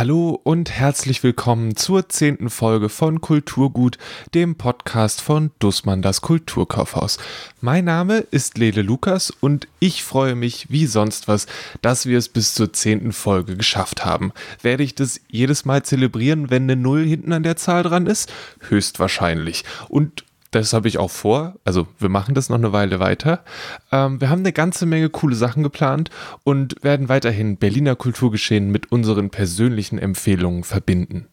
Hallo und herzlich willkommen zur zehnten Folge von Kulturgut, dem Podcast von Dussmann das Kulturkaufhaus. Mein Name ist Lele Lukas und ich freue mich wie sonst was, dass wir es bis zur zehnten Folge geschafft haben. Werde ich das jedes Mal zelebrieren, wenn eine Null hinten an der Zahl dran ist? Höchstwahrscheinlich. Und das habe ich auch vor. Also wir machen das noch eine Weile weiter. Ähm, wir haben eine ganze Menge coole Sachen geplant und werden weiterhin Berliner Kulturgeschehen mit unseren persönlichen Empfehlungen verbinden.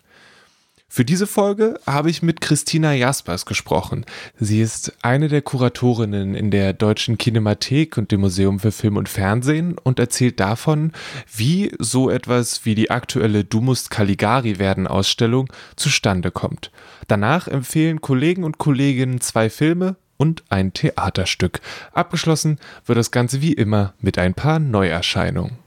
Für diese Folge habe ich mit Christina Jaspers gesprochen. Sie ist eine der Kuratorinnen in der Deutschen Kinemathek und dem Museum für Film und Fernsehen und erzählt davon, wie so etwas wie die aktuelle Du musst Caligari werden Ausstellung zustande kommt. Danach empfehlen Kollegen und Kolleginnen zwei Filme und ein Theaterstück. Abgeschlossen wird das Ganze wie immer mit ein paar Neuerscheinungen.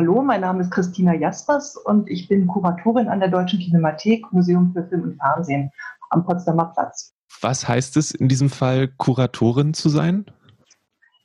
Hallo, mein Name ist Christina Jaspers und ich bin Kuratorin an der Deutschen Kinemathek, Museum für Film und Fernsehen am Potsdamer Platz. Was heißt es in diesem Fall, Kuratorin zu sein?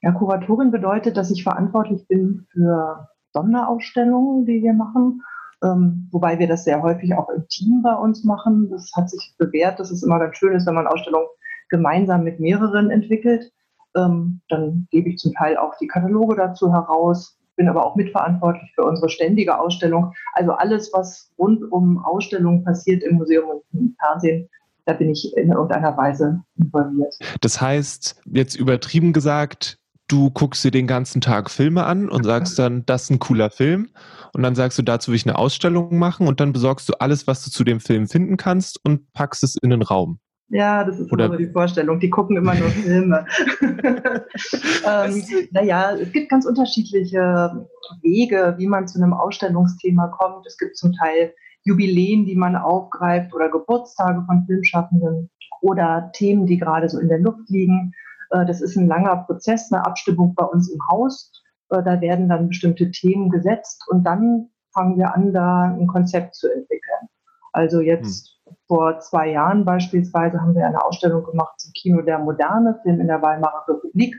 Ja, Kuratorin bedeutet, dass ich verantwortlich bin für Sonderausstellungen, die wir machen, ähm, wobei wir das sehr häufig auch im Team bei uns machen. Das hat sich bewährt, dass es immer ganz schön ist, wenn man Ausstellungen gemeinsam mit mehreren entwickelt. Ähm, dann gebe ich zum Teil auch die Kataloge dazu heraus, bin aber auch mitverantwortlich für unsere ständige Ausstellung. Also alles, was rund um Ausstellungen passiert im Museum und im Fernsehen, da bin ich in irgendeiner Weise involviert. Das heißt, jetzt übertrieben gesagt, du guckst dir den ganzen Tag Filme an und sagst dann, das ist ein cooler Film. Und dann sagst du, dazu will ich eine Ausstellung machen und dann besorgst du alles, was du zu dem Film finden kannst und packst es in den Raum. Ja, das ist Oder immer die Vorstellung. Die gucken immer nur Filme. ähm, naja, es gibt ganz unterschiedliche Wege, wie man zu einem Ausstellungsthema kommt. Es gibt zum Teil Jubiläen, die man aufgreift oder Geburtstage von Filmschaffenden oder Themen, die gerade so in der Luft liegen. Äh, das ist ein langer Prozess, eine Abstimmung bei uns im Haus. Äh, da werden dann bestimmte Themen gesetzt und dann fangen wir an, da ein Konzept zu entwickeln. Also jetzt hm. Vor zwei Jahren beispielsweise haben wir eine Ausstellung gemacht zum Kino der Moderne, Film in der Weimarer Republik.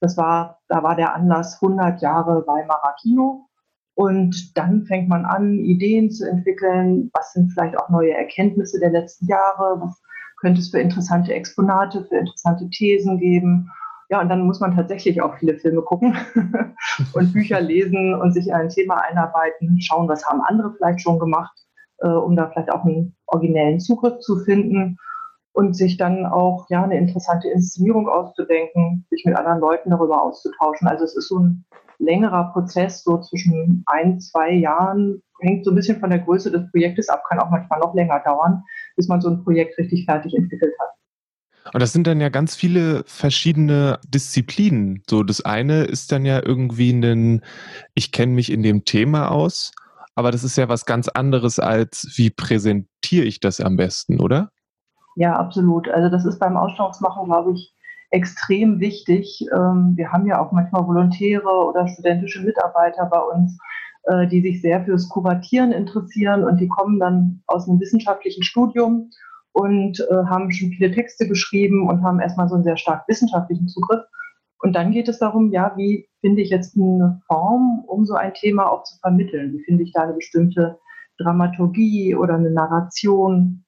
Das war, da war der Anlass 100 Jahre Weimarer Kino. Und dann fängt man an, Ideen zu entwickeln. Was sind vielleicht auch neue Erkenntnisse der letzten Jahre? Was könnte es für interessante Exponate, für interessante Thesen geben? Ja, und dann muss man tatsächlich auch viele Filme gucken und Bücher lesen und sich in ein Thema einarbeiten, schauen, was haben andere vielleicht schon gemacht äh, um da vielleicht auch einen originellen Zugriff zu finden und sich dann auch ja eine interessante Inszenierung auszudenken, sich mit anderen Leuten darüber auszutauschen. Also es ist so ein längerer Prozess, so zwischen ein, zwei Jahren, hängt so ein bisschen von der Größe des Projektes ab, kann auch manchmal noch länger dauern, bis man so ein Projekt richtig fertig entwickelt hat. Und das sind dann ja ganz viele verschiedene Disziplinen. So, das eine ist dann ja irgendwie ein, ich kenne mich in dem Thema aus aber das ist ja was ganz anderes als, wie präsentiere ich das am besten, oder? Ja, absolut. Also das ist beim Ausstellungsmachen, glaube ich, extrem wichtig. Ähm, wir haben ja auch manchmal Volontäre oder studentische Mitarbeiter bei uns, äh, die sich sehr fürs Kuratieren interessieren und die kommen dann aus einem wissenschaftlichen Studium und äh, haben schon viele Texte geschrieben und haben erstmal so einen sehr stark wissenschaftlichen Zugriff. Und dann geht es darum, ja, wie finde ich jetzt eine Form, um so ein Thema auch zu vermitteln? Wie finde ich da eine bestimmte Dramaturgie oder eine Narration?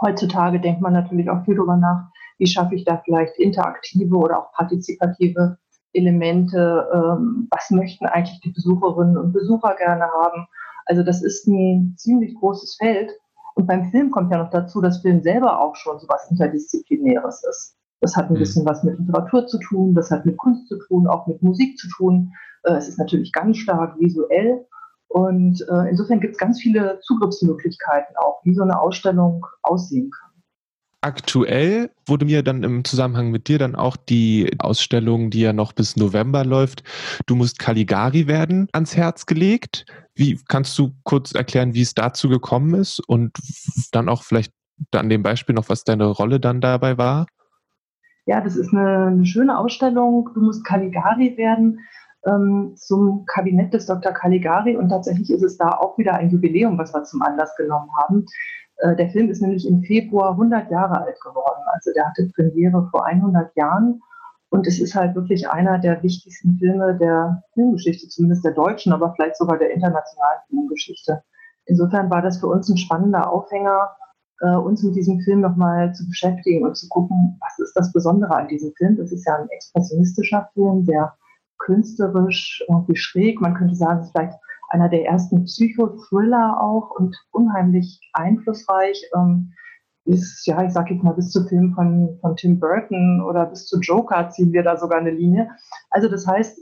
Heutzutage denkt man natürlich auch viel darüber nach, wie schaffe ich da vielleicht interaktive oder auch partizipative Elemente? Ähm, was möchten eigentlich die Besucherinnen und Besucher gerne haben? Also das ist ein ziemlich großes Feld. Und beim Film kommt ja noch dazu, dass Film selber auch schon so was Interdisziplinäres ist. Das hat ein mhm. bisschen was mit Literatur zu tun, das hat mit Kunst zu tun, auch mit Musik zu tun. Äh, es ist natürlich ganz stark visuell. Und äh, insofern gibt es ganz viele Zugriffsmöglichkeiten auch, wie so eine Ausstellung aussehen kann. Aktuell wurde mir dann im Zusammenhang mit dir dann auch die Ausstellung, die ja noch bis November läuft, Du musst Caligari werden, ans Herz gelegt. Wie kannst du kurz erklären, wie es dazu gekommen ist und dann auch vielleicht an dem Beispiel noch, was deine Rolle dann dabei war? Ja, das ist eine, eine schöne Ausstellung. Du musst Caligari werden ähm, zum Kabinett des Dr. Caligari und tatsächlich ist es da auch wieder ein Jubiläum, was wir zum Anlass genommen haben. Äh, der Film ist nämlich im Februar 100 Jahre alt geworden. Also der hatte Premiere vor 100 Jahren und es ist halt wirklich einer der wichtigsten Filme der Filmgeschichte, zumindest der deutschen, aber vielleicht sogar der internationalen Filmgeschichte. Insofern war das für uns ein spannender Aufhänger, äh, uns mit diesem Film nochmal zu beschäftigen und zu gucken, was ist das Besondere an diesem Film. Das ist ja ein expressionistischer Film, der künstlerisch irgendwie schräg, man könnte sagen, es ist vielleicht einer der ersten Psychothriller auch und unheimlich einflussreich. Ähm, bis, ja, ich sage jetzt mal, bis zu Filmen von, von Tim Burton oder bis zu Joker ziehen wir da sogar eine Linie. Also das heißt,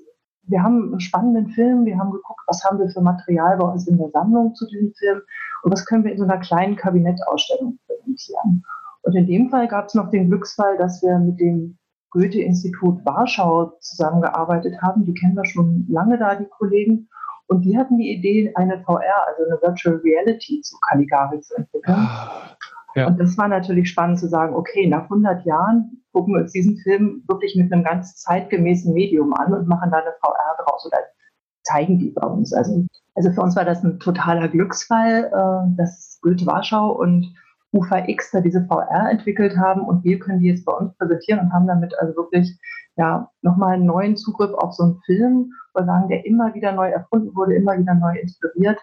wir haben einen spannenden Film, wir haben geguckt, was haben wir für Material bei uns in der Sammlung zu diesem Film und was können wir in so einer kleinen Kabinettausstellung präsentieren. Und in dem Fall gab es noch den Glücksfall, dass wir mit dem Goethe-Institut Warschau zusammengearbeitet haben. Die kennen wir schon lange da, die Kollegen. Und die hatten die Idee, eine VR, also eine Virtual Reality zu Caligari zu entwickeln. Ah, ja. Und das war natürlich spannend zu sagen, okay, nach 100 Jahren gucken uns diesen Film wirklich mit einem ganz zeitgemäßen Medium an und machen da eine VR draus oder zeigen die bei uns. Also, also für uns war das ein totaler Glücksfall, äh, dass Goethe Warschau und UVX da diese VR entwickelt haben und wir können die jetzt bei uns präsentieren und haben damit also wirklich ja nochmal einen neuen Zugriff auf so einen Film, wir sagen, der immer wieder neu erfunden wurde, immer wieder neu inspiriert.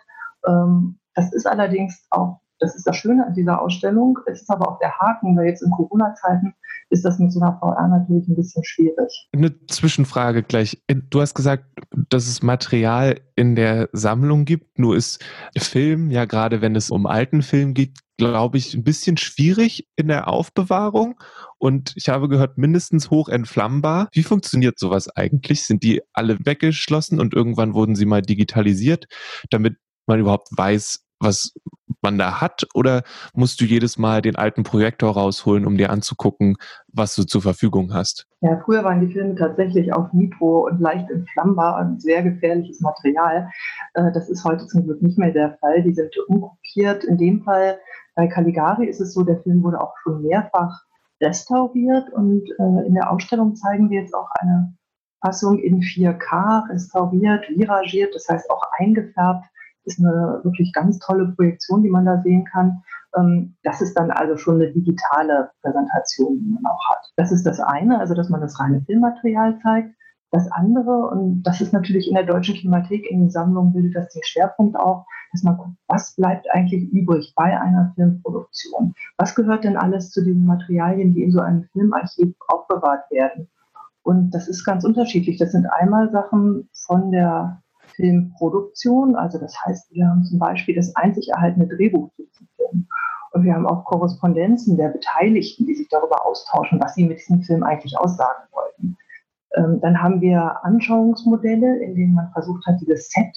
Ähm, das ist allerdings auch, das ist das Schöne an dieser Ausstellung, es ist aber auch der Haken, weil jetzt in Corona-Zeiten ist das mit so einer VR natürlich ein bisschen schwierig. Eine Zwischenfrage gleich. Du hast gesagt, dass es Material in der Sammlung gibt. Nur ist Film, ja gerade wenn es um alten Film geht, glaube ich, ein bisschen schwierig in der Aufbewahrung. Und ich habe gehört, mindestens hoch entflammbar. Wie funktioniert sowas eigentlich? Sind die alle weggeschlossen und irgendwann wurden sie mal digitalisiert, damit man überhaupt weiß, was man da hat? Oder musst du jedes Mal den alten Projektor rausholen, um dir anzugucken, was du zur Verfügung hast? Ja, früher waren die Filme tatsächlich auf Nitro und leicht entflammbar und sehr gefährliches Material. Äh, das ist heute zum Glück nicht mehr der Fall. Die sind umkopiert. In dem Fall bei Caligari ist es so, der Film wurde auch schon mehrfach restauriert und äh, in der Ausstellung zeigen wir jetzt auch eine Fassung in 4K, restauriert, viragiert, das heißt auch eingefärbt ist eine wirklich ganz tolle Projektion, die man da sehen kann. Ähm, das ist dann also schon eine digitale Präsentation, die man auch hat. Das ist das eine, also dass man das reine Filmmaterial zeigt. Das andere, und das ist natürlich in der Deutschen Kinemathek in den Sammlungen, bildet das den Schwerpunkt auch, dass man guckt, was bleibt eigentlich übrig bei einer Filmproduktion? Was gehört denn alles zu den Materialien, die in so einem Filmarchiv aufbewahrt werden? Und das ist ganz unterschiedlich. Das sind einmal Sachen von der Filmproduktion. Also das heißt, wir haben zum Beispiel das einzig erhaltene Drehbuch zu diesem Film. Und wir haben auch Korrespondenzen der Beteiligten, die sich darüber austauschen, was sie mit diesem Film eigentlich aussagen wollten. Ähm, dann haben wir Anschauungsmodelle, in denen man versucht hat, dieses Set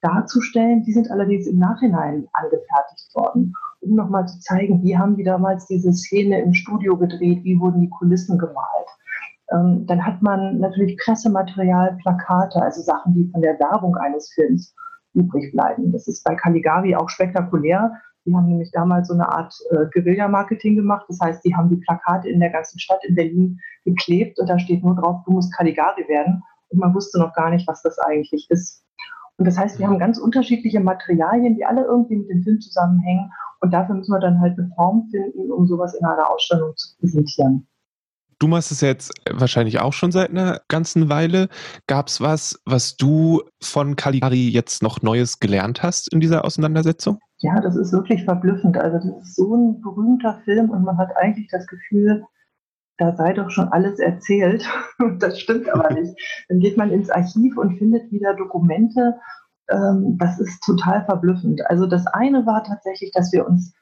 darzustellen. Die sind allerdings im Nachhinein angefertigt worden, um nochmal zu zeigen, wie haben die damals diese Szene im Studio gedreht, wie wurden die Kulissen gemalt. Ähm, dann hat man natürlich Pressematerial, Plakate, also Sachen, die von der Werbung eines Films übrig bleiben. Das ist bei Caligari auch spektakulär. Die haben nämlich damals so eine Art äh, Guerilla-Marketing gemacht. Das heißt, die haben die Plakate in der ganzen Stadt in Berlin geklebt und da steht nur drauf, du musst Caligari werden. Und man wusste noch gar nicht, was das eigentlich ist. Und das heißt, wir haben ganz unterschiedliche Materialien, die alle irgendwie mit dem Film zusammenhängen. Und dafür müssen wir dann halt eine Form finden, um sowas in einer Ausstellung zu präsentieren. Du machst es jetzt wahrscheinlich auch schon seit einer ganzen Weile. Gab es was, was du von Caligari jetzt noch Neues gelernt hast in dieser Auseinandersetzung? Ja, das ist wirklich verblüffend. Also das ist so ein berühmter Film und man hat eigentlich das Gefühl, da sei doch schon alles erzählt. das stimmt aber nicht. Dann geht man ins Archiv und findet wieder Dokumente. Ähm, das ist total verblüffend. Also das eine war tatsächlich, dass wir uns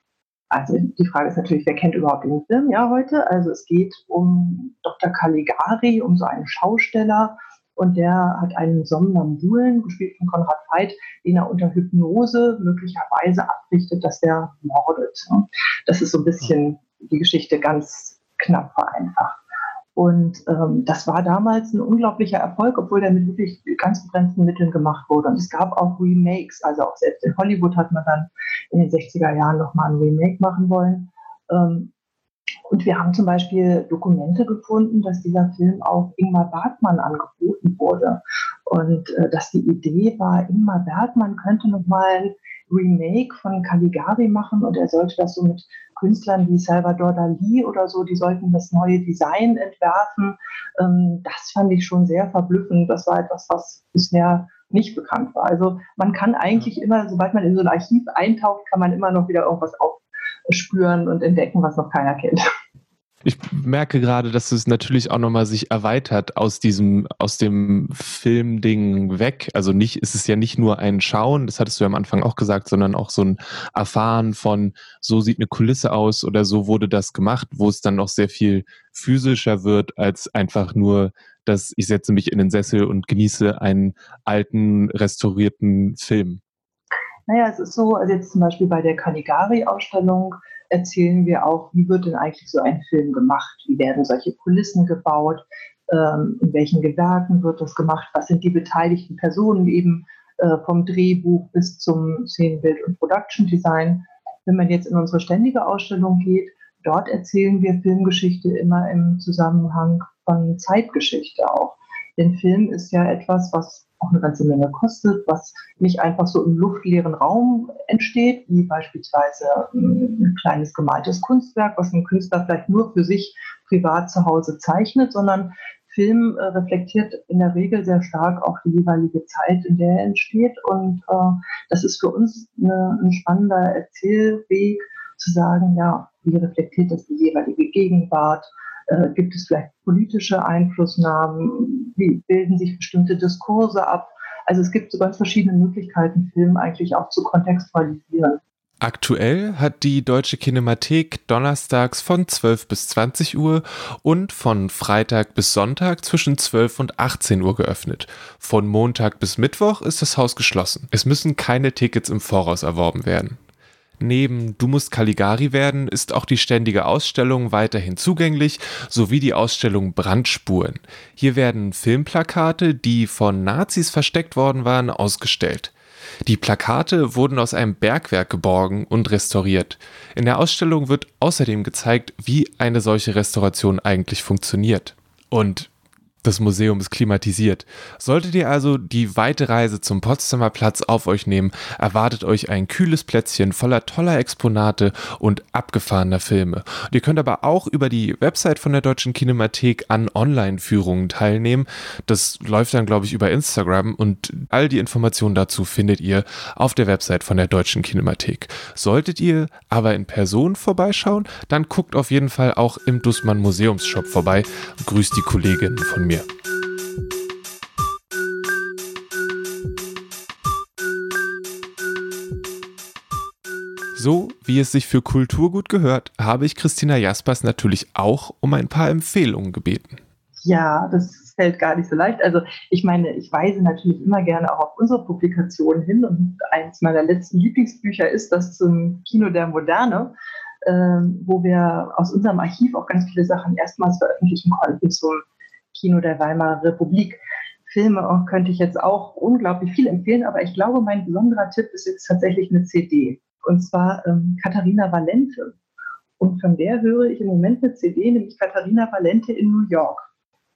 also die Frage ist natürlich, wer kennt überhaupt den Film ja heute? Also es geht um Dr. Caligari, um so einen Schausteller und der hat einen Somnambulen, gespielt von Konrad Veit, den er unter Hypnose möglicherweise abrichtet, dass der mordet. Das ist so ein bisschen die Geschichte ganz knapp vereinfacht. Und ähm, das war damals ein unglaublicher Erfolg, obwohl der mit wirklich ganz begrenzten Mitteln gemacht wurde. Und es gab auch Remakes, also auch selbst in Hollywood hat man dann in den 60er Jahren nochmal ein Remake machen wollen. Ähm, Und wir haben zum Beispiel Dokumente gefunden, dass dieser Film auch Ingmar Bergmann angeboten wurde. Und äh, dass die Idee war, Ingmar Bergmann könnte nochmal ein Remake von Caligari machen und er sollte das so mit Künstlern wie Salvador Dali oder so, die sollten das neue Design entwerfen. Ähm, das fand ich schon sehr verblüffend. Das war etwas, was bisher nicht bekannt war. Also man kann eigentlich immer, sobald man in so ein Archiv eintaucht, kann man immer noch wieder irgendwas aufspüren und entdecken, was noch keiner kennt. Ich merke gerade, dass es natürlich auch nochmal sich erweitert aus diesem, aus dem Filmding weg. Also nicht, ist es ja nicht nur ein Schauen, das hattest du ja am Anfang auch gesagt, sondern auch so ein Erfahren von, so sieht eine Kulisse aus oder so wurde das gemacht, wo es dann noch sehr viel physischer wird als einfach nur, dass ich setze mich in den Sessel und genieße einen alten, restaurierten Film. Naja, es ist so, also jetzt zum Beispiel bei der Caligari-Ausstellung, erzählen wir auch, wie wird denn eigentlich so ein Film gemacht? Wie werden solche Kulissen gebaut? Ähm, in welchen Gewerken wird das gemacht? Was sind die beteiligten Personen eben äh, vom Drehbuch bis zum Szenenbild und Production Design? Wenn man jetzt in unsere ständige Ausstellung geht, dort erzählen wir Filmgeschichte immer im Zusammenhang von Zeitgeschichte auch. Denn Film ist ja etwas, was auch eine ganze Menge kostet, was nicht einfach so im luftleeren Raum entsteht, wie beispielsweise ähm, ein kleines gemaltes Kunstwerk, was ein Künstler vielleicht nur für sich privat zu Hause zeichnet, sondern Film äh, reflektiert in der Regel sehr stark auch die jeweilige Zeit, in der er entsteht. Und äh, das ist für uns eine, ein spannender Erzählweg, zu sagen, ja, wie reflektiert das die jeweilige Gegenwart? Äh, gibt es vielleicht politische Einflussnahmen? Wie bilden sich bestimmte Diskurse ab? Also es gibt so ganz verschiedene Möglichkeiten, Film eigentlich auch zu kontextualisieren. Aktuell hat die Deutsche Kinemathek donnerstags von 12 bis 20 Uhr und von Freitag bis Sonntag zwischen 12 und 18 Uhr geöffnet. Von Montag bis Mittwoch ist das Haus geschlossen. Es müssen keine Tickets im Voraus erworben werden. Neben Du musst Caligari werden ist auch die ständige Ausstellung weiterhin zugänglich, sowie die Ausstellung Brandspuren. Hier werden Filmplakate, die von Nazis versteckt worden waren, ausgestellt. Die Plakate wurden aus einem Bergwerk geborgen und restauriert. In der Ausstellung wird außerdem gezeigt, wie eine solche Restauration eigentlich funktioniert. Und das Museum ist klimatisiert. Solltet ihr also die weite Reise zum Potsdamer Platz auf euch nehmen, erwartet euch ein kühles Plätzchen voller toller Exponate und abgefahrener Filme. Und ihr könnt aber auch über die Website von der Deutschen Kinemathek an Online-Führungen teilnehmen. Das läuft dann, glaube ich, über Instagram und all die Informationen dazu findet ihr auf der Website von der Deutschen Kinemathek. Solltet ihr aber in Person vorbeischauen, dann guckt auf jeden Fall auch im Dussmann Museumsshop vorbei. Grüßt die Kolleginnen von mir mir. So wie es sich für Kulturgut gehört, habe ich Christina Jaspers natürlich auch um ein paar Empfehlungen gebeten. Ja, das fällt gar nicht so leicht. Also ich meine, ich weise natürlich immer gerne auch auf unsere Publikationen hin und eins meiner letzten Lieblingsbücher ist das zum Kino der Moderne, äh, wo wir aus unserem Archiv auch ganz viele Sachen erstmals veröffentlichen konnten zum Kino der Weimarer Republik. Filme könnte ich jetzt auch unglaublich viel empfehlen, aber ich glaube, mein besonderer Tipp ist jetzt tatsächlich eine CD. Und zwar ähm, Katharina Valente. Und von der höre ich im Moment eine CD, nämlich Katharina Valente in New York.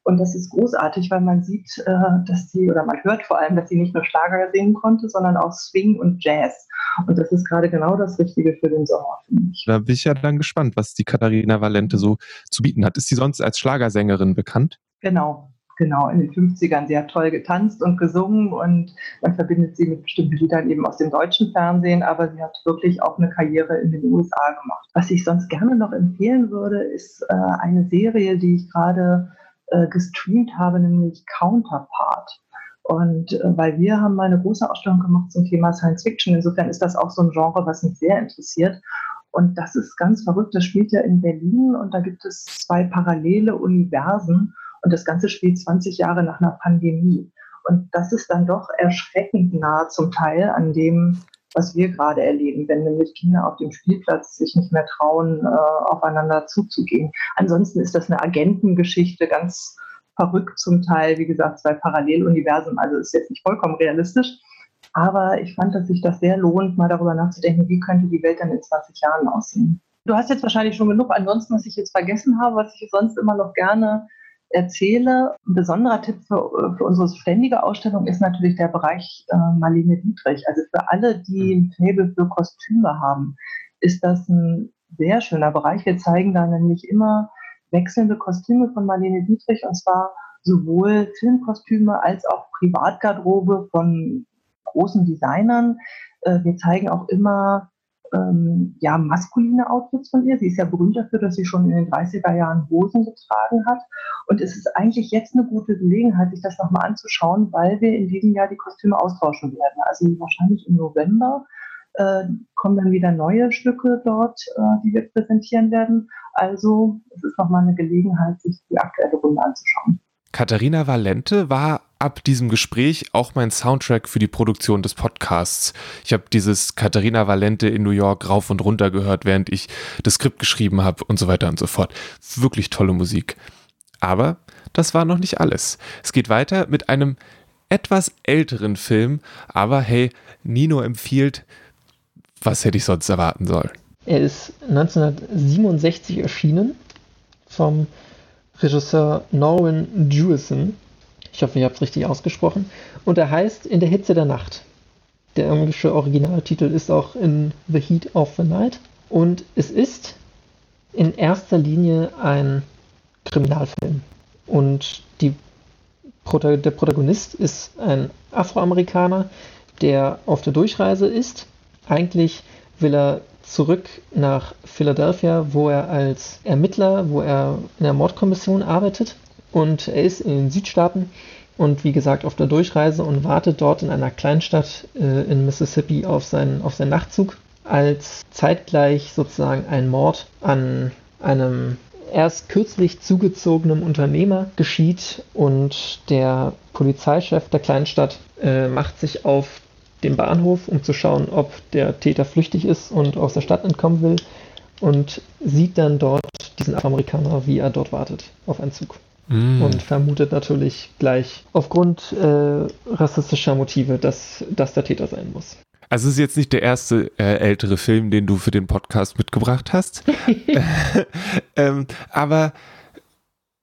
Und das ist großartig, weil man sieht, äh, dass sie, oder man hört vor allem, dass sie nicht nur Schlager singen konnte, sondern auch Swing und Jazz. Und das ist gerade genau das Richtige für den Sommer, finde ich. Da bin ich ja dann gespannt, was die Katharina Valente so zu bieten hat. Ist sie sonst als Schlagersängerin bekannt? Genau, genau, in den 50ern. Sie hat toll getanzt und gesungen und man verbindet sie mit bestimmten Liedern eben aus dem deutschen Fernsehen, aber sie hat wirklich auch eine Karriere in den USA gemacht. Was ich sonst gerne noch empfehlen würde, ist äh, eine Serie, die ich gerade äh, gestreamt habe, nämlich Counterpart. Und äh, weil wir haben mal eine große Ausstellung gemacht zum Thema Science Fiction. Insofern ist das auch so ein Genre, was mich sehr interessiert. Und das ist ganz verrückt. Das spielt ja in Berlin und da gibt es zwei parallele Universen. Und das Ganze spielt 20 Jahre nach einer Pandemie. Und das ist dann doch erschreckend nah zum Teil an dem, was wir gerade erleben, wenn nämlich Kinder auf dem Spielplatz sich nicht mehr trauen, äh, aufeinander zuzugehen. Ansonsten ist das eine Agentengeschichte, ganz verrückt zum Teil, wie gesagt, zwei Paralleluniversen, also ist jetzt nicht vollkommen realistisch. Aber ich fand, dass sich das sehr lohnt, mal darüber nachzudenken, wie könnte die Welt dann in 20 Jahren aussehen. Du hast jetzt wahrscheinlich schon genug. Ansonsten, was ich jetzt vergessen habe, was ich sonst immer noch gerne erzähle. Ein besonderer Tipp für, für unsere ständige Ausstellung ist natürlich der Bereich äh, Marlene Dietrich. Also für alle, die ein Faible für Kostüme haben, ist das ein sehr schöner Bereich. Wir zeigen da nämlich immer wechselnde Kostüme von Marlene Dietrich und zwar sowohl Filmkostüme als auch Privatgarderobe von großen Designern. Äh, wir zeigen auch immer ähm, ja, maskuline Outfits von ihr. Sie ist ja berühmt dafür, dass sie schon in den 30er Jahren Hosen getragen hat. Und es ist eigentlich jetzt eine gute Gelegenheit, sich das nochmal anzuschauen, weil wir in diesem Jahr die Kostüme austauschen werden. Also wahrscheinlich im November äh, kommen dann wieder neue Stücke dort, äh, die wir präsentieren werden. Also es ist nochmal eine Gelegenheit, sich die aktuelle Runde anzuschauen. Katharina Valente war ab diesem Gespräch auch mein Soundtrack für die Produktion des Podcasts. Ich habe dieses Katharina Valente in New York rauf und runter gehört, während ich das Skript geschrieben habe und so weiter und so fort. Wirklich tolle Musik. Aber das war noch nicht alles. Es geht weiter mit einem etwas älteren Film, aber hey, Nino empfiehlt, was hätte ich sonst erwarten sollen? Er ist 1967 erschienen vom Regisseur Norman Jewison. Ich hoffe, ihr habt es richtig ausgesprochen. Und er heißt In der Hitze der Nacht. Der englische Originaltitel ist auch In the Heat of the Night. Und es ist in erster Linie ein Kriminalfilm. Und die, der Protagonist ist ein Afroamerikaner, der auf der Durchreise ist. Eigentlich will er zurück nach Philadelphia, wo er als Ermittler, wo er in der Mordkommission arbeitet. Und er ist in den Südstaaten und wie gesagt auf der Durchreise und wartet dort in einer Kleinstadt äh, in Mississippi auf seinen, auf seinen Nachtzug, als zeitgleich sozusagen ein Mord an einem erst kürzlich zugezogenen Unternehmer geschieht und der Polizeichef der Kleinstadt äh, macht sich auf den Bahnhof, um zu schauen, ob der Täter flüchtig ist und aus der Stadt entkommen will und sieht dann dort diesen Afroamerikaner, wie er dort wartet auf einen Zug. Mm. Und vermutet natürlich gleich aufgrund äh, rassistischer Motive, dass das der Täter sein muss. Also es ist jetzt nicht der erste äh, ältere Film, den du für den Podcast mitgebracht hast. ähm, aber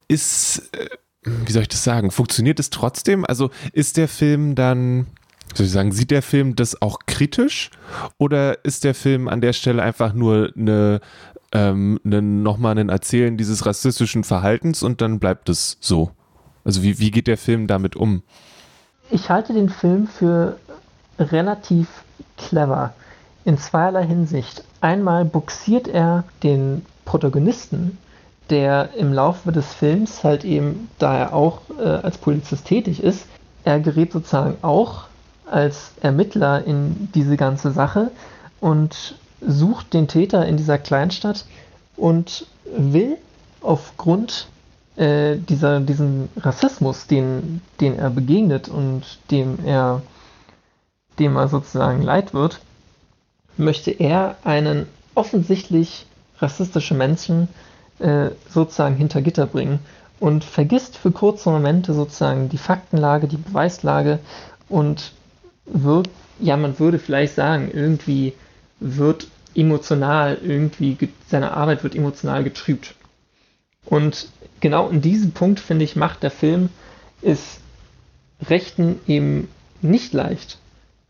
ist, äh, wie soll ich das sagen, funktioniert es trotzdem? Also ist der Film dann soll ich sagen, sieht der Film das auch kritisch oder ist der Film an der Stelle einfach nur eine, ähm, eine, nochmal ein Erzählen dieses rassistischen Verhaltens und dann bleibt es so? Also wie, wie geht der Film damit um? Ich halte den Film für relativ clever in zweierlei Hinsicht. Einmal buxiert er den Protagonisten, der im Laufe des Films halt eben, da er auch äh, als Polizist tätig ist, er gerät sozusagen auch als Ermittler in diese ganze Sache und sucht den Täter in dieser Kleinstadt und will aufgrund äh, dieser, diesem Rassismus, den, den er begegnet und dem er, dem er sozusagen leid wird, möchte er einen offensichtlich rassistischen Menschen äh, sozusagen hinter Gitter bringen und vergisst für kurze Momente sozusagen die Faktenlage, die Beweislage und wird, ja, man würde vielleicht sagen, irgendwie wird emotional, irgendwie seine Arbeit wird emotional getrübt. Und genau in diesem Punkt, finde ich, macht der Film es Rechten eben nicht leicht,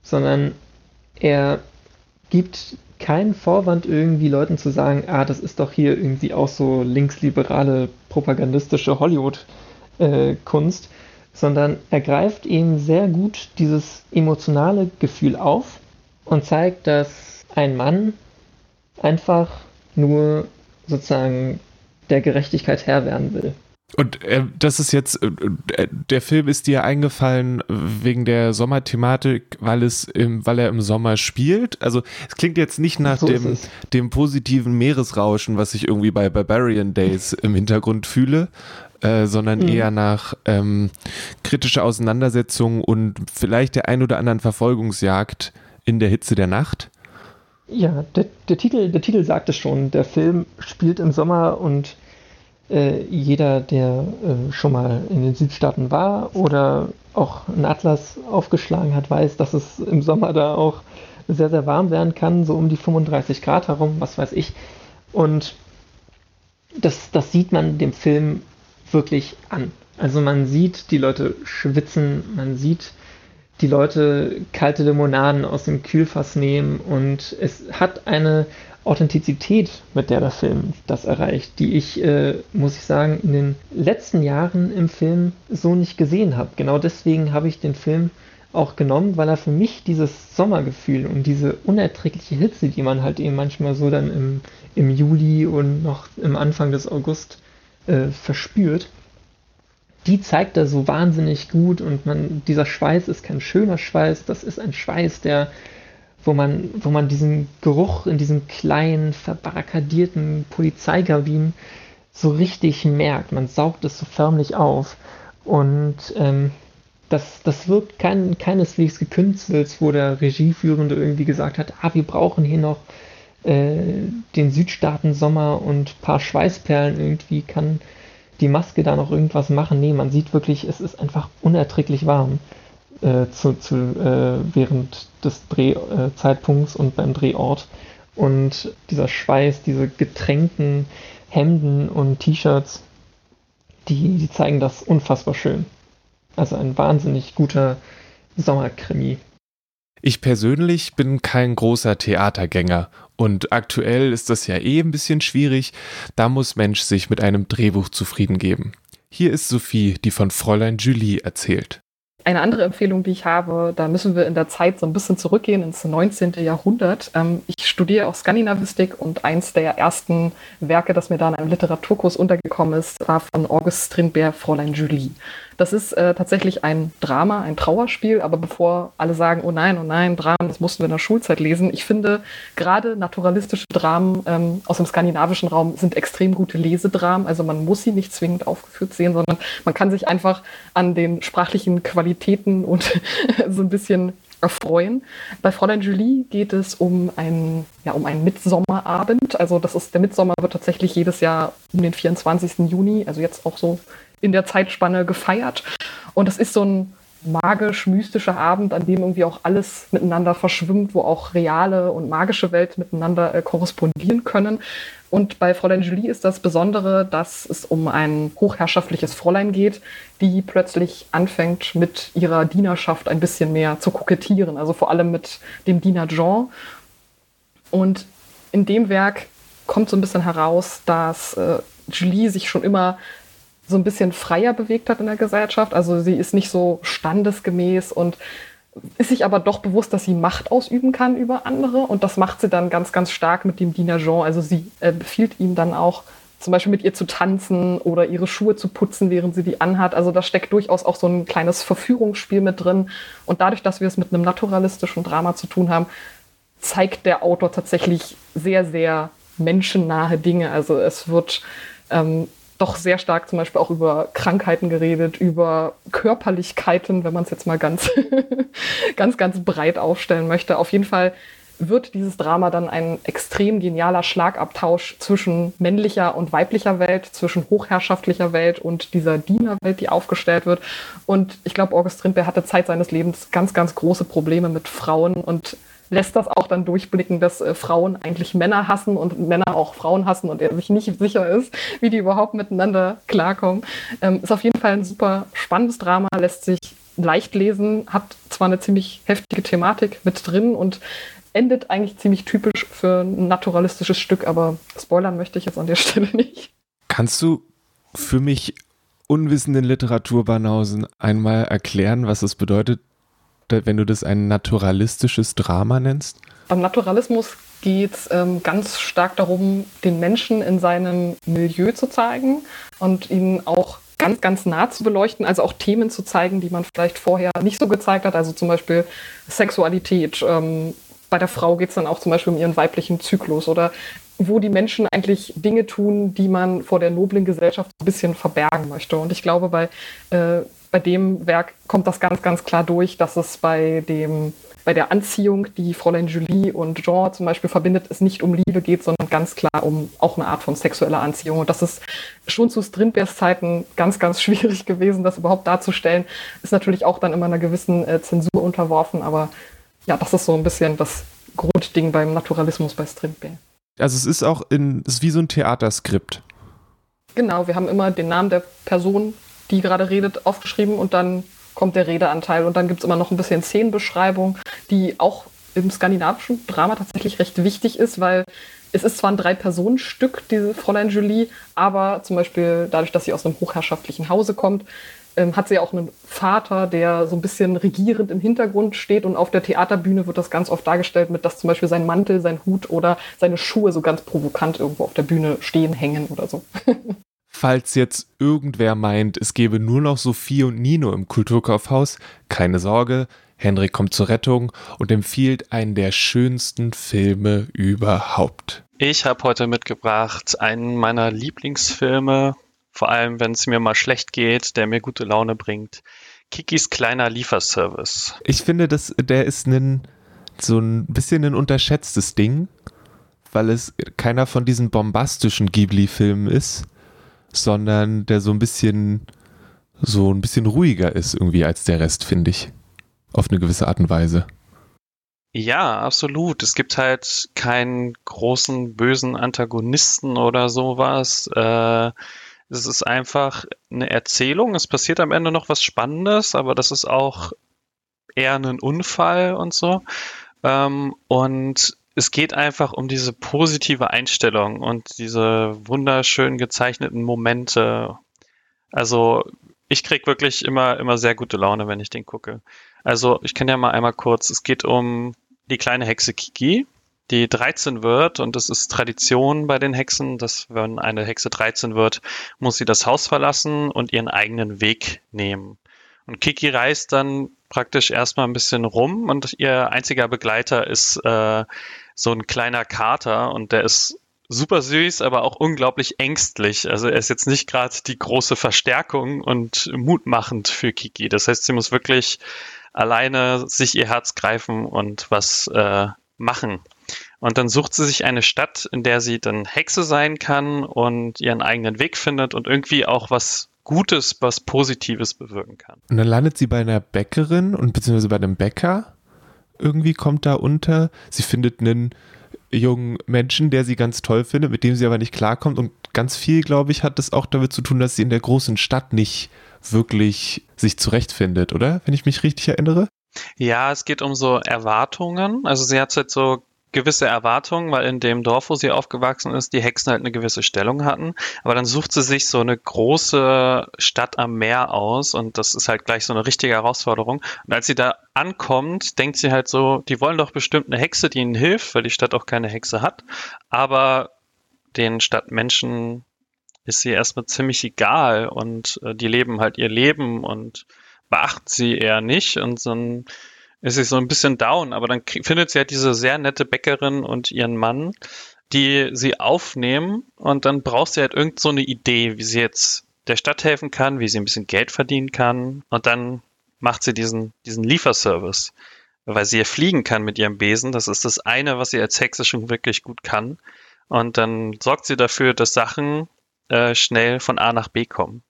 sondern er gibt keinen Vorwand, irgendwie Leuten zu sagen, ah, das ist doch hier irgendwie auch so linksliberale, propagandistische Hollywood-Kunst, äh, sondern er greift eben sehr gut dieses emotionale Gefühl auf und zeigt, dass ein Mann einfach nur sozusagen der Gerechtigkeit Herr werden will. Und äh, das ist jetzt, äh, äh, der Film ist dir eingefallen wegen der Sommerthematik, weil es im, weil er im Sommer spielt. Also es klingt jetzt nicht nach so dem, dem positiven Meeresrauschen, was ich irgendwie bei Barbarian Days im Hintergrund fühle, äh, sondern mhm. eher nach ähm, kritischer Auseinandersetzung und vielleicht der ein oder anderen Verfolgungsjagd in der Hitze der Nacht. Ja, der, der, Titel, der Titel sagt es schon. Der Film spielt im Sommer und äh, jeder, der äh, schon mal in den Südstaaten war oder auch einen Atlas aufgeschlagen hat, weiß, dass es im Sommer da auch sehr, sehr warm werden kann, so um die 35 Grad herum, was weiß ich. Und das, das sieht man dem Film wirklich an. Also man sieht die Leute schwitzen, man sieht die Leute kalte Limonaden aus dem Kühlfass nehmen und es hat eine Authentizität, mit der der Film das erreicht, die ich, äh, muss ich sagen, in den letzten Jahren im Film so nicht gesehen habe. Genau deswegen habe ich den Film auch genommen, weil er für mich dieses Sommergefühl und diese unerträgliche Hitze, die man halt eben manchmal so dann im, im Juli und noch im Anfang des August äh, verspürt, die zeigt er so wahnsinnig gut und man, dieser Schweiß ist kein schöner Schweiß, das ist ein Schweiß, der, wo man, wo man diesen Geruch in diesem kleinen, verbarrikadierten Polizeikabinen so richtig merkt. Man saugt es so förmlich auf. Und ähm, das, das wirkt kein, keineswegs gekünstelt, wo der Regieführende irgendwie gesagt hat, ah, wir brauchen hier noch äh, den Südstaaten-Sommer und ein paar Schweißperlen irgendwie kann die Maske da noch irgendwas machen. Nee, man sieht wirklich, es ist einfach unerträglich warm äh, zu, zu, äh, während des Drehzeitpunkts und beim Drehort. Und dieser Schweiß, diese getränkten Hemden und T-Shirts, die, die zeigen das unfassbar schön. Also ein wahnsinnig guter Sommerkrimi. Ich persönlich bin kein großer Theatergänger und aktuell ist das ja eh ein bisschen schwierig. Da muss Mensch sich mit einem Drehbuch zufrieden geben. Hier ist Sophie, die von Fräulein Julie erzählt. Eine andere Empfehlung, die ich habe, da müssen wir in der Zeit so ein bisschen zurückgehen ins 19. Jahrhundert. Ähm, ich studiere auch Skandinavistik und eins der ersten Werke, das mir da in einem Literaturkurs untergekommen ist, war von August Strindberg, Fräulein Julie. Das ist äh, tatsächlich ein Drama, ein Trauerspiel, aber bevor alle sagen, oh nein, oh nein, Dramen, das mussten wir in der Schulzeit lesen, ich finde, gerade naturalistische Dramen ähm, aus dem skandinavischen Raum sind extrem gute Lesedramen. Also man muss sie nicht zwingend aufgeführt sehen, sondern man kann sich einfach an den sprachlichen Qualitäten und so ein bisschen erfreuen. Bei Fräulein Julie geht es um einen, ja, um einen Mitsommerabend. Also das ist, der Mitsommer wird tatsächlich jedes Jahr um den 24. Juni, also jetzt auch so in der Zeitspanne gefeiert. Und es ist so ein magisch-mystischer Abend, an dem irgendwie auch alles miteinander verschwimmt, wo auch reale und magische Welt miteinander äh, korrespondieren können. Und bei Fräulein Julie ist das Besondere, dass es um ein hochherrschaftliches Fräulein geht, die plötzlich anfängt, mit ihrer Dienerschaft ein bisschen mehr zu kokettieren, also vor allem mit dem Diener Jean. Und in dem Werk kommt so ein bisschen heraus, dass äh, Julie sich schon immer so ein bisschen freier bewegt hat in der Gesellschaft. Also sie ist nicht so standesgemäß und ist sich aber doch bewusst, dass sie Macht ausüben kann über andere. Und das macht sie dann ganz, ganz stark mit dem Diener Jean. Also sie äh, befiehlt ihm dann auch, zum Beispiel mit ihr zu tanzen oder ihre Schuhe zu putzen, während sie die anhat. Also da steckt durchaus auch so ein kleines Verführungsspiel mit drin. Und dadurch, dass wir es mit einem naturalistischen Drama zu tun haben, zeigt der Autor tatsächlich sehr, sehr menschennahe Dinge. Also es wird ähm, doch sehr stark zum Beispiel auch über Krankheiten geredet, über Körperlichkeiten, wenn man es jetzt mal ganz, ganz, ganz breit aufstellen möchte. Auf jeden Fall wird dieses Drama dann ein extrem genialer Schlagabtausch zwischen männlicher und weiblicher Welt, zwischen hochherrschaftlicher Welt und dieser Dienerwelt, die aufgestellt wird. Und ich glaube, August Strindberg hatte Zeit seines Lebens ganz, ganz große Probleme mit Frauen und lässt das auch dann durchblicken, dass äh, Frauen eigentlich Männer hassen und Männer auch Frauen hassen und er sich nicht sicher ist, wie die überhaupt miteinander klarkommen. Ähm, ist auf jeden Fall ein super spannendes Drama, lässt sich leicht lesen, hat zwar eine ziemlich heftige Thematik mit drin und endet eigentlich ziemlich typisch für ein naturalistisches Stück, aber spoilern möchte ich jetzt an der Stelle nicht. Kannst du für mich unwissenden Literaturbanausen einmal erklären, was es bedeutet, wenn du das ein naturalistisches Drama nennst? Beim Naturalismus geht es ähm, ganz stark darum, den Menschen in seinem Milieu zu zeigen und ihn auch ganz, ganz nah zu beleuchten, also auch Themen zu zeigen, die man vielleicht vorher nicht so gezeigt hat, also zum Beispiel Sexualität. Ähm, bei der Frau geht es dann auch zum Beispiel um ihren weiblichen Zyklus oder wo die Menschen eigentlich Dinge tun, die man vor der noblen Gesellschaft ein bisschen verbergen möchte. Und ich glaube, bei äh, bei dem Werk kommt das ganz, ganz klar durch, dass es bei dem bei der Anziehung, die Fräulein Julie und Jean zum Beispiel verbindet, es nicht um Liebe geht, sondern ganz klar um auch eine Art von sexueller Anziehung. Und das ist schon zu Strindbergs Zeiten ganz, ganz schwierig gewesen, das überhaupt darzustellen. Ist natürlich auch dann immer einer gewissen äh, Zensur unterworfen, aber ja, das ist so ein bisschen das Grundding beim Naturalismus bei Strindberg. Also es ist auch in, es ist wie so ein Theaterskript. Genau, wir haben immer den Namen der Person, die gerade redet, aufgeschrieben und dann kommt der Redeanteil und dann gibt es immer noch ein bisschen Szenenbeschreibung, die auch im skandinavischen Drama tatsächlich recht wichtig ist, weil es ist zwar ein Drei-Personen-Stück, diese Fräulein Julie, aber zum Beispiel dadurch, dass sie aus einem hochherrschaftlichen Hause kommt, ähm, hat sie auch einen Vater, der so ein bisschen regierend im Hintergrund steht und auf der Theaterbühne wird das ganz oft dargestellt mit, dass zum Beispiel sein Mantel, sein Hut oder seine Schuhe so ganz provokant irgendwo auf der Bühne stehen, hängen oder so. Falls jetzt irgendwer meint, es gäbe nur noch Sophie und Nino im Kulturkaufhaus, keine Sorge, Henrik kommt zur Rettung und empfiehlt einen der schönsten Filme überhaupt. Ich habe heute mitgebracht einen meiner Lieblingsfilme, vor allem wenn es mir mal schlecht geht, der mir gute Laune bringt. Kikis kleiner Lieferservice. Ich finde, dass der ist ein, so ein bisschen ein unterschätztes Ding, weil es keiner von diesen bombastischen Ghibli-Filmen ist, sondern der so ein bisschen so ein bisschen ruhiger ist irgendwie als der Rest, finde ich auf eine gewisse Art und Weise. Ja, absolut. Es gibt halt keinen großen bösen Antagonisten oder sowas. Äh, es ist einfach eine Erzählung. Es passiert am Ende noch was Spannendes, aber das ist auch eher ein Unfall und so. Ähm, und es geht einfach um diese positive Einstellung und diese wunderschön gezeichneten Momente. Also ich krieg wirklich immer, immer sehr gute Laune, wenn ich den gucke. Also ich kann ja mal einmal kurz, es geht um die kleine Hexe Kiki, die 13 wird und es ist Tradition bei den Hexen, dass wenn eine Hexe 13 wird, muss sie das Haus verlassen und ihren eigenen Weg nehmen. Und Kiki reist dann praktisch erstmal ein bisschen rum und ihr einziger Begleiter ist äh, so ein kleiner Kater und der ist super süß, aber auch unglaublich ängstlich. Also er ist jetzt nicht gerade die große Verstärkung und mutmachend für Kiki. Das heißt, sie muss wirklich alleine sich ihr Herz greifen und was äh, machen. Und dann sucht sie sich eine Stadt, in der sie dann Hexe sein kann und ihren eigenen Weg findet und irgendwie auch was Gutes, was Positives bewirken kann. Und dann landet sie bei einer Bäckerin und beziehungsweise bei einem Bäcker. Irgendwie kommt da unter. Sie findet einen jungen Menschen, der sie ganz toll findet, mit dem sie aber nicht klarkommt. Und ganz viel, glaube ich, hat das auch damit zu tun, dass sie in der großen Stadt nicht wirklich sich zurechtfindet, oder? Wenn ich mich richtig erinnere. Ja, es geht um so Erwartungen. Also sie hat halt so gewisse Erwartungen, weil in dem Dorf, wo sie aufgewachsen ist, die Hexen halt eine gewisse Stellung hatten. Aber dann sucht sie sich so eine große Stadt am Meer aus und das ist halt gleich so eine richtige Herausforderung. Und als sie da ankommt, denkt sie halt so, die wollen doch bestimmt eine Hexe, die ihnen hilft, weil die Stadt auch keine Hexe hat. Aber den Stadtmenschen ist sie erstmal ziemlich egal und äh, die leben halt ihr Leben und beachten sie eher nicht und dann ist sie so ein bisschen down, aber dann findet sie halt diese sehr nette Bäckerin und ihren Mann, die sie aufnehmen und dann braucht sie halt irgend so eine Idee, wie sie jetzt der Stadt helfen kann, wie sie ein bisschen Geld verdienen kann und dann macht sie diesen, diesen Lieferservice, weil sie ja fliegen kann mit ihrem Besen. Das ist das eine, was sie als Hexe schon wirklich gut kann. Und dann sorgt sie dafür, dass Sachen äh, schnell von A nach B kommen.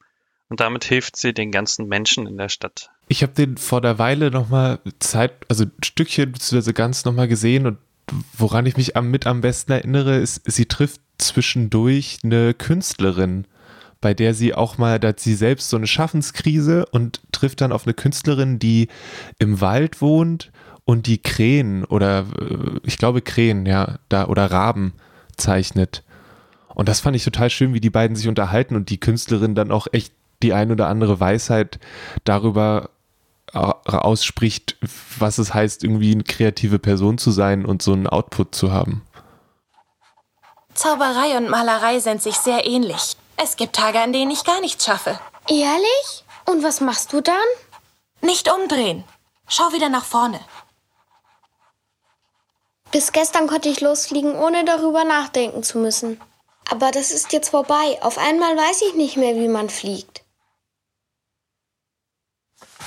Und damit hilft sie den ganzen Menschen in der Stadt. Ich habe den vor der Weile nochmal Zeit, also Stückchen bzw. ganz nochmal gesehen und woran ich mich am, mit am besten erinnere, ist, sie trifft zwischendurch eine Künstlerin, bei der sie auch mal, da hat sie selbst so eine Schaffenskrise und trifft dann auf eine Künstlerin, die im Wald wohnt und die Krähen oder äh, ich glaube Krähen, ja, da oder Raben zeichnet. Und das fand ich total schön, wie die beiden sich unterhalten und die Künstlerin dann auch echt die ein oder andere Weisheit darüber ausspricht, was es heißt, irgendwie eine kreative Person zu sein und so einen Output zu haben. Zauberei und Malerei sind sich sehr ähnlich. Es gibt Tage, an denen ich gar nichts schaffe. Ehrlich? Und was machst du dann? Nicht umdrehen. Schau wieder nach vorne. Bis gestern konnte ich losfliegen, ohne darüber nachdenken zu müssen. Aber das ist jetzt vorbei. Auf einmal weiß ich nicht mehr, wie man fliegt.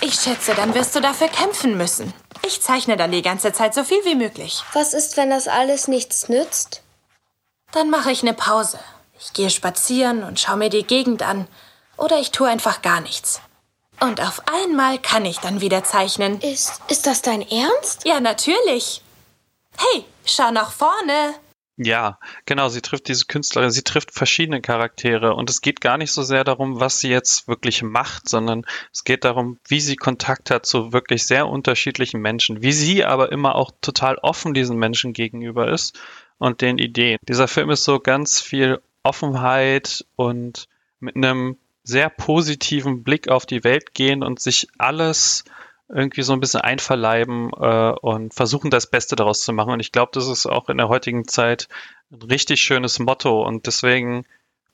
Ich schätze, dann wirst du dafür kämpfen müssen. Ich zeichne dann die ganze Zeit so viel wie möglich. Was ist, wenn das alles nichts nützt? Dann mache ich eine Pause. Ich gehe spazieren und schaue mir die Gegend an. Oder ich tue einfach gar nichts. Und auf einmal kann ich dann wieder zeichnen. Ist, ist das dein Ernst? Ja, natürlich. Hey, schau nach vorne. Ja, genau, sie trifft diese Künstlerin, sie trifft verschiedene Charaktere und es geht gar nicht so sehr darum, was sie jetzt wirklich macht, sondern es geht darum, wie sie Kontakt hat zu wirklich sehr unterschiedlichen Menschen, wie sie aber immer auch total offen diesen Menschen gegenüber ist und den Ideen. Dieser Film ist so ganz viel Offenheit und mit einem sehr positiven Blick auf die Welt gehen und sich alles irgendwie so ein bisschen einverleiben äh, und versuchen, das Beste daraus zu machen. Und ich glaube, das ist auch in der heutigen Zeit ein richtig schönes Motto. Und deswegen,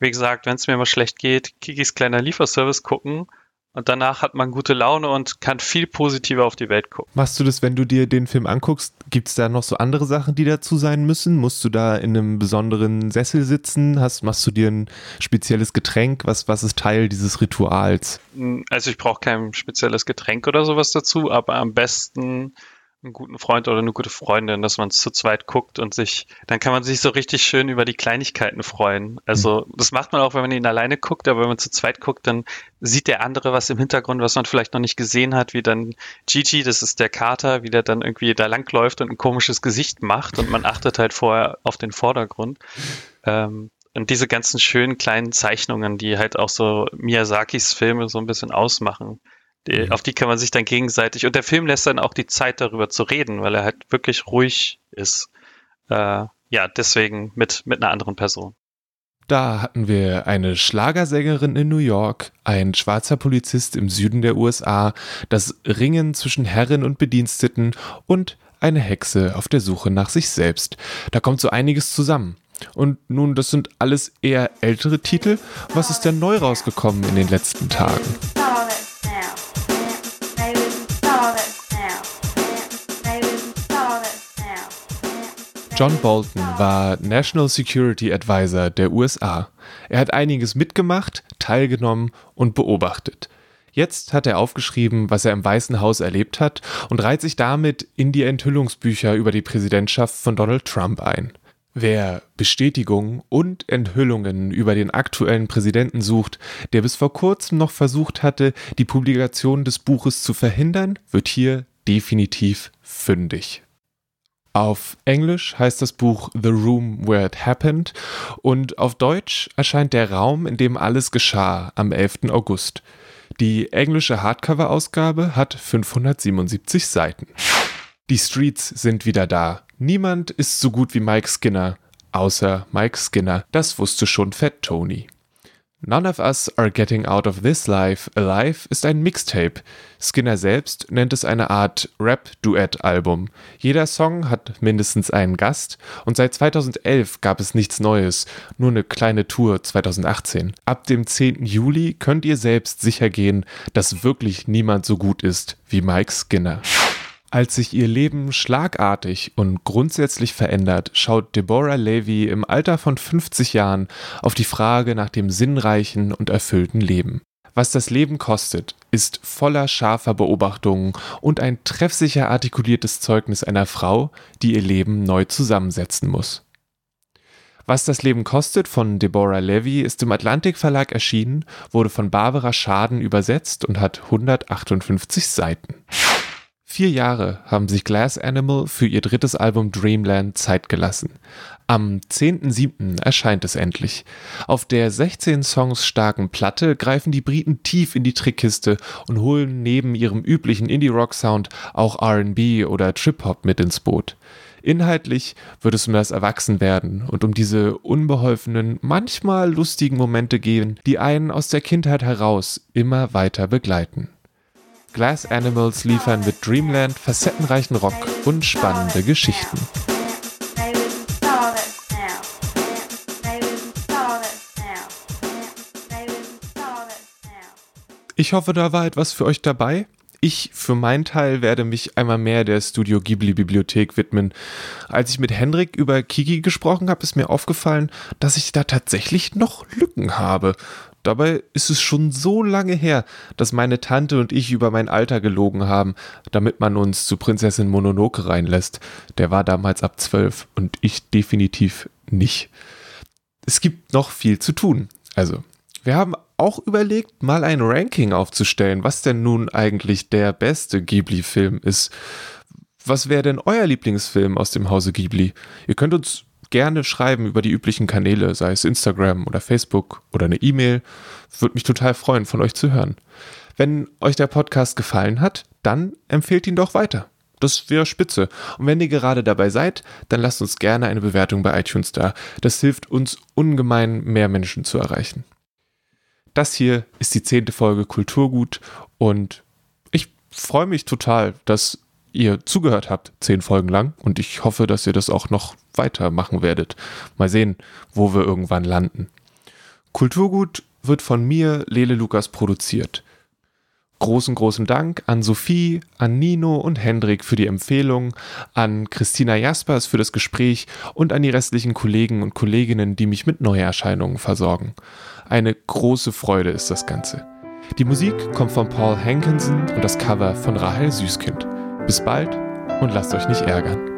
wie gesagt, wenn es mir mal schlecht geht, Kikis kleiner Lieferservice gucken und danach hat man gute Laune und kann viel positiver auf die Welt gucken. Machst du das, wenn du dir den Film anguckst? Gibt es da noch so andere Sachen, die dazu sein müssen? Musst du da in einem besonderen Sessel sitzen? Hast, machst du dir ein spezielles Getränk? Was, was ist Teil dieses Rituals? Also ich brauche kein spezielles Getränk oder sowas dazu, aber am besten einen guten Freund oder eine gute Freundin, dass man es zu zweit guckt und sich, dann kann man sich so richtig schön über die Kleinigkeiten freuen. Also das macht man auch, wenn man ihn alleine guckt, aber wenn man zu zweit guckt, dann sieht der andere was im Hintergrund, was man vielleicht noch nicht gesehen hat, wie dann Gigi, das ist der Kater, wie der dann irgendwie da langläuft und ein komisches Gesicht macht und man achtet halt vorher auf den Vordergrund. Ähm, und diese ganzen schönen kleinen Zeichnungen, die halt auch so Miyazakis Filme so ein bisschen ausmachen. Die, mhm. Auf die kann man sich dann gegenseitig. Und der Film lässt dann auch die Zeit darüber zu reden, weil er halt wirklich ruhig ist. Äh, ja, deswegen mit, mit einer anderen Person. Da hatten wir eine Schlagersängerin in New York, ein schwarzer Polizist im Süden der USA, das Ringen zwischen Herren und Bediensteten und eine Hexe auf der Suche nach sich selbst. Da kommt so einiges zusammen. Und nun, das sind alles eher ältere Titel. Was ist denn neu rausgekommen in den letzten Tagen? John Bolton war National Security Advisor der USA. Er hat einiges mitgemacht, teilgenommen und beobachtet. Jetzt hat er aufgeschrieben, was er im Weißen Haus erlebt hat und reiht sich damit in die Enthüllungsbücher über die Präsidentschaft von Donald Trump ein. Wer Bestätigungen und Enthüllungen über den aktuellen Präsidenten sucht, der bis vor kurzem noch versucht hatte, die Publikation des Buches zu verhindern, wird hier definitiv fündig. Auf Englisch heißt das Buch The Room Where It Happened und auf Deutsch erscheint Der Raum, in dem alles geschah am 11. August. Die englische Hardcover-Ausgabe hat 577 Seiten. Die Streets sind wieder da. Niemand ist so gut wie Mike Skinner, außer Mike Skinner. Das wusste schon Fat Tony. None of Us Are Getting Out of This Life Alive ist ein Mixtape. Skinner selbst nennt es eine Art Rap-Duett-Album. Jeder Song hat mindestens einen Gast und seit 2011 gab es nichts Neues, nur eine kleine Tour 2018. Ab dem 10. Juli könnt ihr selbst sicher gehen, dass wirklich niemand so gut ist wie Mike Skinner. Als sich ihr Leben schlagartig und grundsätzlich verändert, schaut Deborah Levy im Alter von 50 Jahren auf die Frage nach dem sinnreichen und erfüllten Leben. Was das Leben kostet, ist voller scharfer Beobachtungen und ein treffsicher artikuliertes Zeugnis einer Frau, die ihr Leben neu zusammensetzen muss. Was das Leben kostet von Deborah Levy ist im Atlantik Verlag erschienen, wurde von Barbara Schaden übersetzt und hat 158 Seiten. Vier Jahre haben sich Glass Animal für ihr drittes Album Dreamland Zeit gelassen. Am 10.07. erscheint es endlich. Auf der 16 Songs starken Platte greifen die Briten tief in die Trickkiste und holen neben ihrem üblichen Indie-Rock-Sound auch RB oder Trip-Hop mit ins Boot. Inhaltlich wird es um das Erwachsenwerden und um diese unbeholfenen, manchmal lustigen Momente gehen, die einen aus der Kindheit heraus immer weiter begleiten. Glass Animals liefern mit Dreamland facettenreichen Rock und spannende Geschichten. Ich hoffe, da war etwas für euch dabei. Ich für meinen Teil werde mich einmal mehr der Studio Ghibli Bibliothek widmen. Als ich mit Hendrik über Kiki gesprochen habe, ist mir aufgefallen, dass ich da tatsächlich noch Lücken habe. Dabei ist es schon so lange her, dass meine Tante und ich über mein Alter gelogen haben, damit man uns zu Prinzessin Mononoke reinlässt. Der war damals ab zwölf und ich definitiv nicht. Es gibt noch viel zu tun. Also, wir haben auch überlegt, mal ein Ranking aufzustellen, was denn nun eigentlich der beste Ghibli-Film ist. Was wäre denn euer Lieblingsfilm aus dem Hause Ghibli? Ihr könnt uns gerne schreiben über die üblichen Kanäle, sei es Instagram oder Facebook oder eine E-Mail. Würde mich total freuen, von euch zu hören. Wenn euch der Podcast gefallen hat, dann empfehlt ihn doch weiter. Das wäre spitze. Und wenn ihr gerade dabei seid, dann lasst uns gerne eine Bewertung bei iTunes da. Das hilft uns ungemein, mehr Menschen zu erreichen. Das hier ist die zehnte Folge Kulturgut und ich freue mich total, dass ihr zugehört habt, zehn Folgen lang. Und ich hoffe, dass ihr das auch noch weitermachen werdet. Mal sehen, wo wir irgendwann landen. Kulturgut wird von mir, Lele Lukas, produziert. Großen, großen Dank an Sophie, an Nino und Hendrik für die Empfehlung, an Christina Jaspers für das Gespräch und an die restlichen Kollegen und Kolleginnen, die mich mit Neuerscheinungen versorgen. Eine große Freude ist das Ganze. Die Musik kommt von Paul Hankinson und das Cover von Rahel Süßkind. Bis bald und lasst euch nicht ärgern.